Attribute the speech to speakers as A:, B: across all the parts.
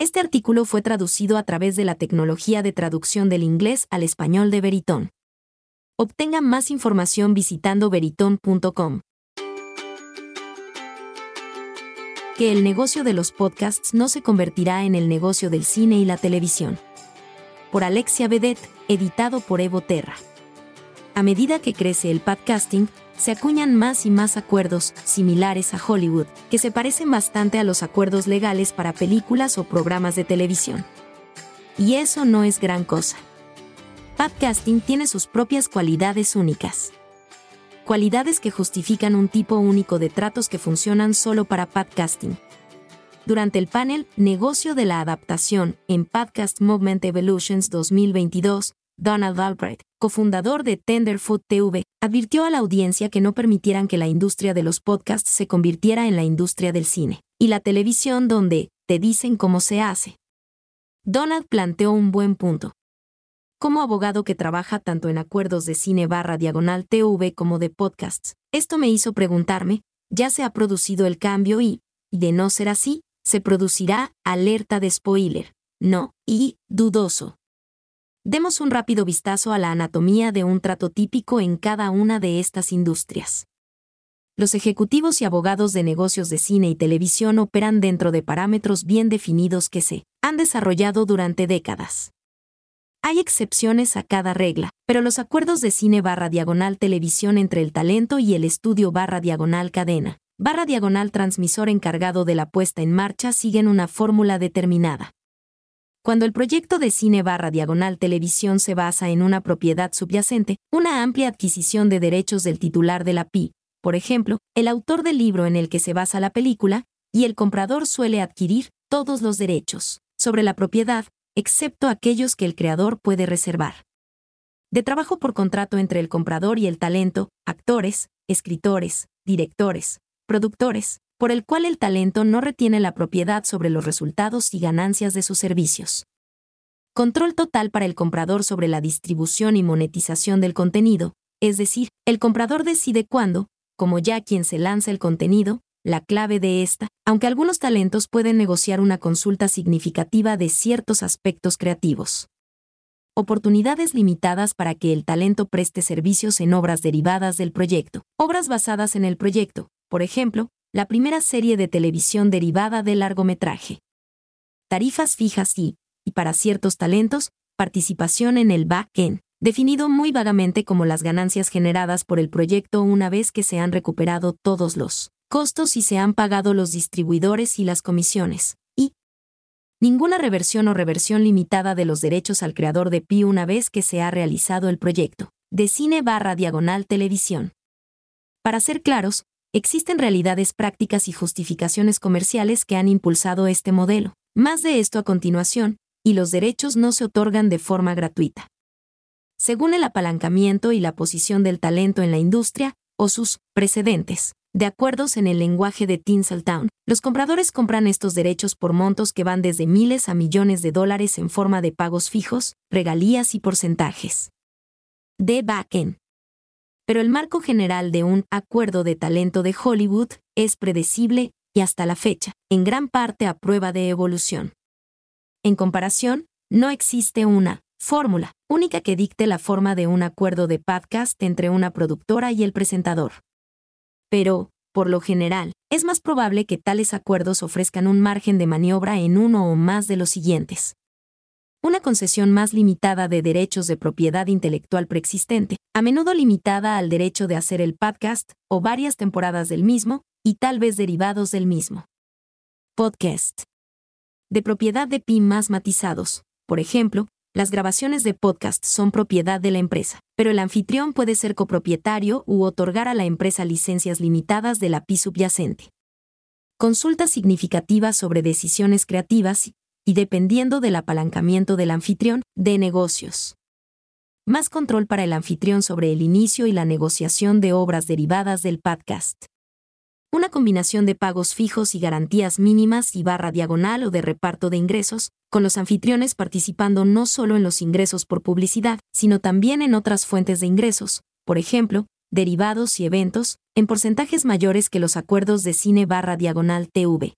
A: Este artículo fue traducido a través de la tecnología de traducción del inglés al español de Veritón. Obtenga más información visitando veritón.com. Que el negocio de los podcasts no se convertirá en el negocio del cine y la televisión. Por Alexia Vedet, editado por Evo Terra. A medida que crece el podcasting, se acuñan más y más acuerdos, similares a Hollywood, que se parecen bastante a los acuerdos legales para películas o programas de televisión. Y eso no es gran cosa. Podcasting tiene sus propias cualidades únicas. Cualidades que justifican un tipo único de tratos que funcionan solo para podcasting. Durante el panel Negocio de la Adaptación en Podcast Movement Evolutions 2022, Donald Albright, cofundador de Tenderfoot TV, advirtió a la audiencia que no permitieran que la industria de los podcasts se convirtiera en la industria del cine y la televisión donde te dicen cómo se hace. Donald planteó un buen punto. Como abogado que trabaja tanto en acuerdos de cine barra diagonal TV como de podcasts, esto me hizo preguntarme, ya se ha producido el cambio y, de no ser así, se producirá alerta de spoiler. No, y, dudoso. Demos un rápido vistazo a la anatomía de un trato típico en cada una de estas industrias. Los ejecutivos y abogados de negocios de cine y televisión operan dentro de parámetros bien definidos que se han desarrollado durante décadas. Hay excepciones a cada regla, pero los acuerdos de cine barra diagonal televisión entre el talento y el estudio barra diagonal cadena, barra diagonal transmisor encargado de la puesta en marcha siguen una fórmula determinada. Cuando el proyecto de cine barra diagonal televisión se basa en una propiedad subyacente, una amplia adquisición de derechos del titular de la PI, por ejemplo, el autor del libro en el que se basa la película, y el comprador suele adquirir todos los derechos sobre la propiedad, excepto aquellos que el creador puede reservar. De trabajo por contrato entre el comprador y el talento, actores, escritores, directores, productores, por el cual el talento no retiene la propiedad sobre los resultados y ganancias de sus servicios. Control total para el comprador sobre la distribución y monetización del contenido, es decir, el comprador decide cuándo, como ya quien se lanza el contenido, la clave de esta, aunque algunos talentos pueden negociar una consulta significativa de ciertos aspectos creativos. Oportunidades limitadas para que el talento preste servicios en obras derivadas del proyecto, obras basadas en el proyecto, por ejemplo, la primera serie de televisión derivada del largometraje. Tarifas fijas y, y para ciertos talentos, participación en el back-end, definido muy vagamente como las ganancias generadas por el proyecto una vez que se han recuperado todos los costos y se han pagado los distribuidores y las comisiones, y ninguna reversión o reversión limitada de los derechos al creador de PI una vez que se ha realizado el proyecto, de cine barra diagonal televisión. Para ser claros, existen realidades prácticas y justificaciones comerciales que han impulsado este modelo. Más de esto a continuación, y los derechos no se otorgan de forma gratuita. Según el apalancamiento y la posición del talento en la industria, o sus precedentes, de acuerdos en el lenguaje de Tinseltown, los compradores compran estos derechos por montos que van desde miles a millones de dólares en forma de pagos fijos, regalías y porcentajes. De backend pero el marco general de un acuerdo de talento de Hollywood es predecible y hasta la fecha, en gran parte a prueba de evolución. En comparación, no existe una fórmula única que dicte la forma de un acuerdo de podcast entre una productora y el presentador. Pero, por lo general, es más probable que tales acuerdos ofrezcan un margen de maniobra en uno o más de los siguientes una concesión más limitada de derechos de propiedad intelectual preexistente, a menudo limitada al derecho de hacer el podcast o varias temporadas del mismo, y tal vez derivados del mismo. Podcast. De propiedad de PIM más matizados. Por ejemplo, las grabaciones de podcast son propiedad de la empresa, pero el anfitrión puede ser copropietario u otorgar a la empresa licencias limitadas de la PI subyacente. Consultas significativas sobre decisiones creativas y dependiendo del apalancamiento del anfitrión, de negocios. Más control para el anfitrión sobre el inicio y la negociación de obras derivadas del podcast. Una combinación de pagos fijos y garantías mínimas y barra diagonal o de reparto de ingresos, con los anfitriones participando no solo en los ingresos por publicidad, sino también en otras fuentes de ingresos, por ejemplo, derivados y eventos, en porcentajes mayores que los acuerdos de cine barra diagonal TV.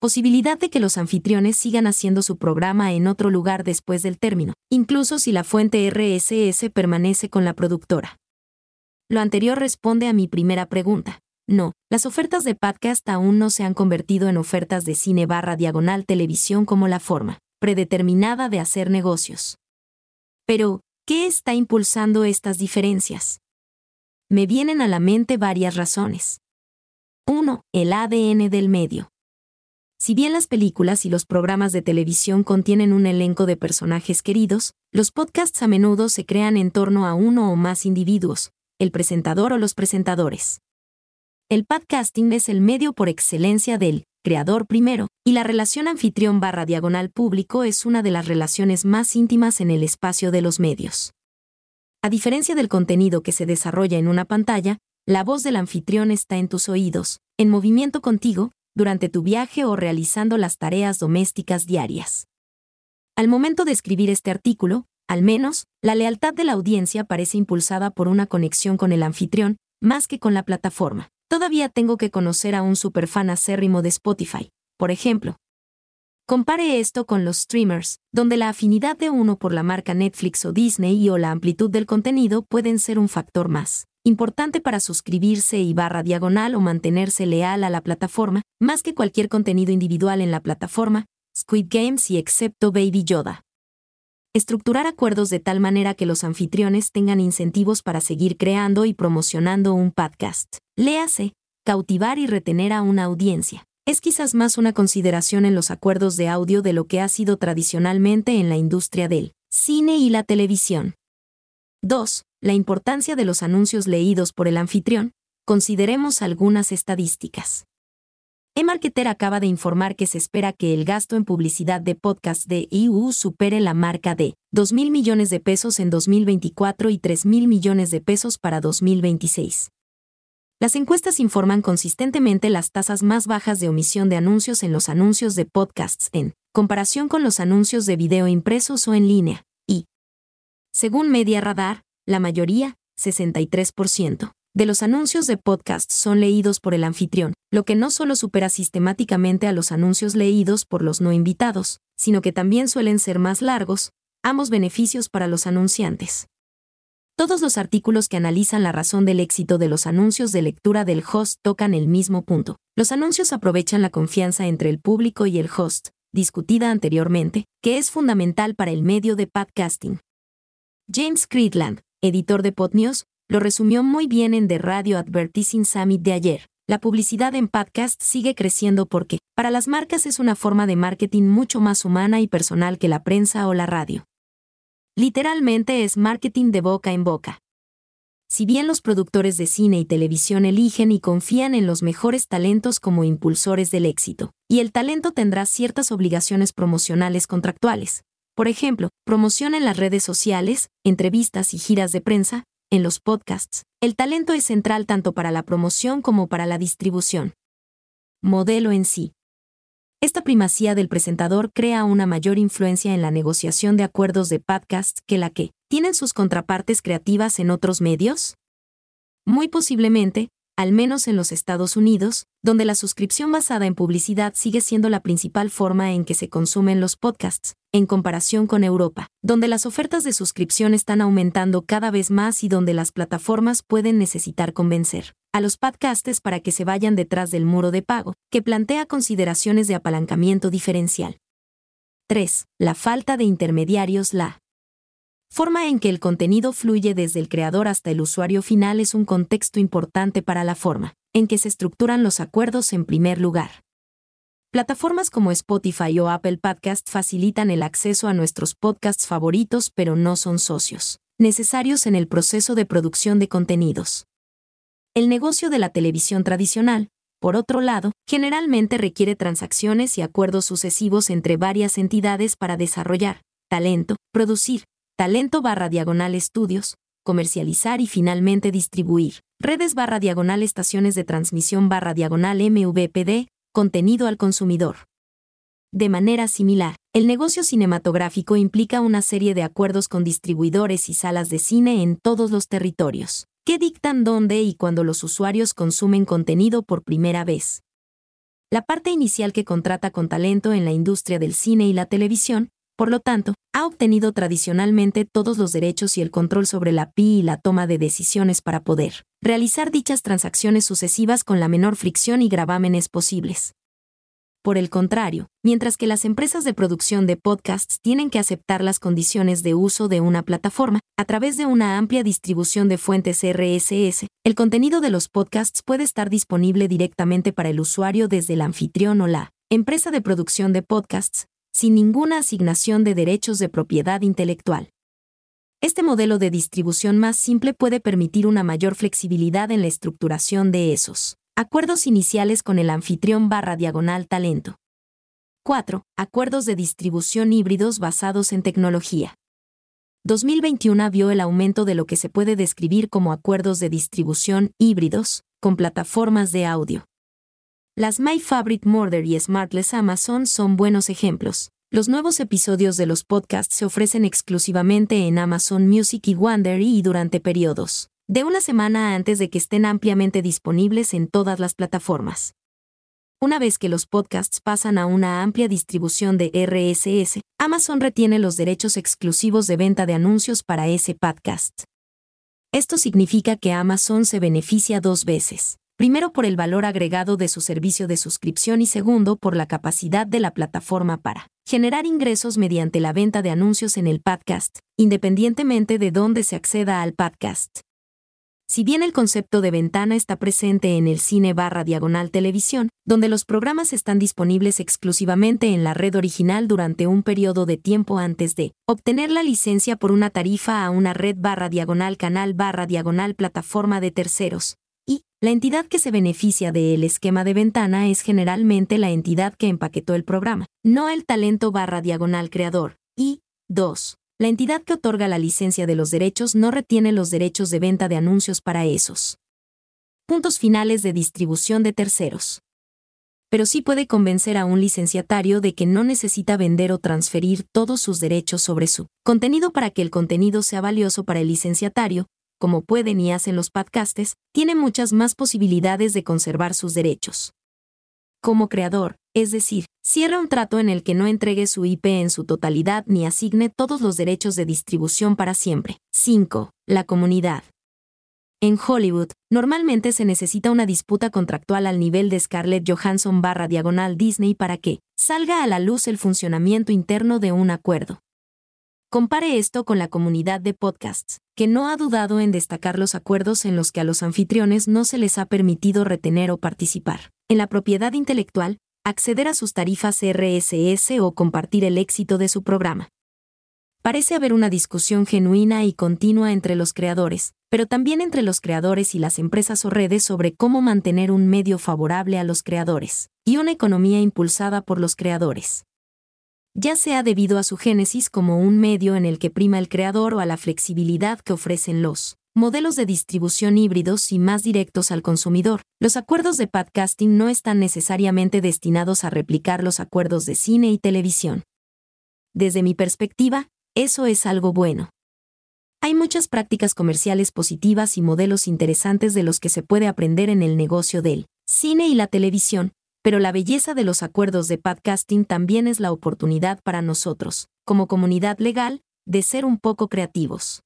A: Posibilidad de que los anfitriones sigan haciendo su programa en otro lugar después del término, incluso si la fuente RSS permanece con la productora. Lo anterior responde a mi primera pregunta. No, las ofertas de podcast aún no se han convertido en ofertas de cine barra diagonal televisión como la forma predeterminada de hacer negocios. Pero, ¿qué está impulsando estas diferencias? Me vienen a la mente varias razones. 1. El ADN del medio. Si bien las películas y los programas de televisión contienen un elenco de personajes queridos, los podcasts a menudo se crean en torno a uno o más individuos, el presentador o los presentadores. El podcasting es el medio por excelencia del creador primero, y la relación anfitrión barra diagonal público es una de las relaciones más íntimas en el espacio de los medios. A diferencia del contenido que se desarrolla en una pantalla, la voz del anfitrión está en tus oídos, en movimiento contigo, durante tu viaje o realizando las tareas domésticas diarias. Al momento de escribir este artículo, al menos, la lealtad de la audiencia parece impulsada por una conexión con el anfitrión, más que con la plataforma. Todavía tengo que conocer a un superfan acérrimo de Spotify, por ejemplo. Compare esto con los streamers, donde la afinidad de uno por la marca Netflix o Disney y o la amplitud del contenido pueden ser un factor más importante para suscribirse y barra diagonal o mantenerse leal a la plataforma, más que cualquier contenido individual en la plataforma, Squid Games y excepto Baby Yoda. Estructurar acuerdos de tal manera que los anfitriones tengan incentivos para seguir creando y promocionando un podcast. Léase, cautivar y retener a una audiencia. Es quizás más una consideración en los acuerdos de audio de lo que ha sido tradicionalmente en la industria del cine y la televisión. 2 la importancia de los anuncios leídos por el anfitrión, consideremos algunas estadísticas. eMarketer acaba de informar que se espera que el gasto en publicidad de podcast de EU supere la marca de 2.000 millones de pesos en 2024 y 3.000 millones de pesos para 2026. Las encuestas informan consistentemente las tasas más bajas de omisión de anuncios en los anuncios de podcasts en comparación con los anuncios de video impresos o en línea, y, según Media Radar, la mayoría, 63%, de los anuncios de podcast son leídos por el anfitrión, lo que no solo supera sistemáticamente a los anuncios leídos por los no invitados, sino que también suelen ser más largos, ambos beneficios para los anunciantes. Todos los artículos que analizan la razón del éxito de los anuncios de lectura del host tocan el mismo punto. Los anuncios aprovechan la confianza entre el público y el host, discutida anteriormente, que es fundamental para el medio de podcasting. James Creedland, editor de Podnews, lo resumió muy bien en The Radio Advertising Summit de ayer. La publicidad en podcast sigue creciendo porque, para las marcas es una forma de marketing mucho más humana y personal que la prensa o la radio. Literalmente es marketing de boca en boca. Si bien los productores de cine y televisión eligen y confían en los mejores talentos como impulsores del éxito, y el talento tendrá ciertas obligaciones promocionales contractuales, por ejemplo, promoción en las redes sociales, entrevistas y giras de prensa, en los podcasts. El talento es central tanto para la promoción como para la distribución. Modelo en sí. Esta primacía del presentador crea una mayor influencia en la negociación de acuerdos de podcasts que la que tienen sus contrapartes creativas en otros medios. Muy posiblemente, al menos en los Estados Unidos, donde la suscripción basada en publicidad sigue siendo la principal forma en que se consumen los podcasts, en comparación con Europa, donde las ofertas de suscripción están aumentando cada vez más y donde las plataformas pueden necesitar convencer a los podcasts para que se vayan detrás del muro de pago, que plantea consideraciones de apalancamiento diferencial. 3. La falta de intermediarios la forma en que el contenido fluye desde el creador hasta el usuario final es un contexto importante para la forma en que se estructuran los acuerdos en primer lugar. Plataformas como Spotify o Apple Podcast facilitan el acceso a nuestros podcasts favoritos pero no son socios necesarios en el proceso de producción de contenidos. El negocio de la televisión tradicional, por otro lado, generalmente requiere transacciones y acuerdos sucesivos entre varias entidades para desarrollar, talento, producir, talento barra diagonal estudios, comercializar y finalmente distribuir. Redes barra diagonal estaciones de transmisión barra diagonal MVPD, contenido al consumidor. De manera similar, el negocio cinematográfico implica una serie de acuerdos con distribuidores y salas de cine en todos los territorios, que dictan dónde y cuándo los usuarios consumen contenido por primera vez. la parte inicial que contrata con talento en la industria del cine y la televisión, por lo tanto, ha obtenido tradicionalmente todos los derechos y el control sobre la PI y la toma de decisiones para poder realizar dichas transacciones sucesivas con la menor fricción y gravámenes posibles. Por el contrario, mientras que las empresas de producción de podcasts tienen que aceptar las condiciones de uso de una plataforma, a través de una amplia distribución de fuentes RSS, el contenido de los podcasts puede estar disponible directamente para el usuario desde el anfitrión o la empresa de producción de podcasts, sin ninguna asignación de derechos de propiedad intelectual. Este modelo de distribución más simple puede permitir una mayor flexibilidad en la estructuración de esos Acuerdos iniciales con el anfitrión barra diagonal talento. 4. Acuerdos de distribución híbridos basados en tecnología. 2021 vio el aumento de lo que se puede describir como acuerdos de distribución híbridos, con plataformas de audio. Las My Favorite Murder y Smartless Amazon son buenos ejemplos. Los nuevos episodios de los podcasts se ofrecen exclusivamente en Amazon Music y Wondery y durante periodos de una semana antes de que estén ampliamente disponibles en todas las plataformas. Una vez que los podcasts pasan a una amplia distribución de RSS, Amazon retiene los derechos exclusivos de venta de anuncios para ese podcast. Esto significa que Amazon se beneficia dos veces. Primero por el valor agregado de su servicio de suscripción y segundo por la capacidad de la plataforma para generar ingresos mediante la venta de anuncios en el podcast, independientemente de dónde se acceda al podcast. Si bien el concepto de ventana está presente en el cine barra diagonal televisión, donde los programas están disponibles exclusivamente en la red original durante un periodo de tiempo antes de obtener la licencia por una tarifa a una red barra diagonal canal barra diagonal plataforma de terceros. La entidad que se beneficia del esquema de ventana es generalmente la entidad que empaquetó el programa, no el talento barra diagonal creador. Y, 2 la entidad que otorga la licencia de los derechos no retiene los derechos de venta de anuncios para esos. Puntos finales de distribución de terceros. Pero sí puede convencer a un licenciatario de que no necesita vender o transferir todos sus derechos sobre su contenido para que el contenido sea valioso para el licenciatario, como pueden y hacen los podcastes, tiene muchas más posibilidades de conservar sus derechos. Como creador, es decir, cierra un trato en el que no entregue su IP en su totalidad ni asigne todos los derechos de distribución para siempre. 5. La comunidad. En Hollywood, normalmente se necesita una disputa contractual al nivel de Scarlett Johansson barra diagonal Disney para que salga a la luz el funcionamiento interno de un acuerdo. Compare esto con la comunidad de podcasts, que no ha dudado en destacar los acuerdos en los que a los anfitriones no se les ha permitido retener o participar en la propiedad intelectual, acceder a sus tarifas RSS o compartir el éxito de su programa. Parece haber una discusión genuina y continua entre los creadores, pero también entre los creadores y las empresas o redes sobre cómo mantener un medio favorable a los creadores, y una economía impulsada por los creadores. Ya sea debido a su génesis como un medio en el que prima el creador o a la flexibilidad que ofrecen los modelos de distribución híbridos y más directos al consumidor. Los acuerdos de podcasting no están necesariamente destinados a replicar los acuerdos de cine y televisión. Desde mi perspectiva, eso es algo bueno. Hay muchas prácticas comerciales positivas y modelos interesantes de los que se puede aprender en el negocio del cine y la televisión, pero la belleza de los acuerdos de podcasting también es la oportunidad para nosotros, como comunidad legal, de ser un poco creativos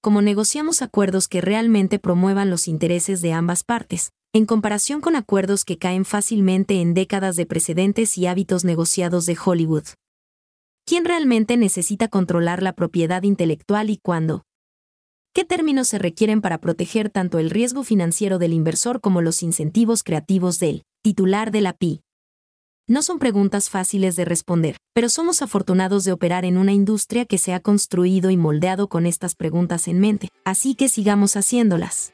A: como negociamos acuerdos que realmente promuevan los intereses de ambas partes, en comparación con acuerdos que caen fácilmente en décadas de precedentes y hábitos negociados de Hollywood. ¿Quién realmente necesita controlar la propiedad intelectual y cuándo? ¿Qué términos se requieren para proteger tanto el riesgo financiero del inversor como los incentivos creativos del titular de la PI? No son preguntas fáciles de responder, pero somos afortunados de operar en una industria que se ha construido y moldeado con estas preguntas en mente, así que sigamos haciéndolas.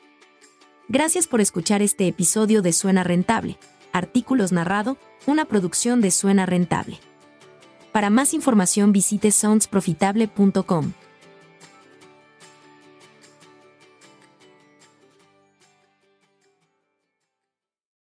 A: Gracias por escuchar este episodio de Suena Rentable, artículos narrado, una producción de Suena Rentable. Para más información visite soundsprofitable.com.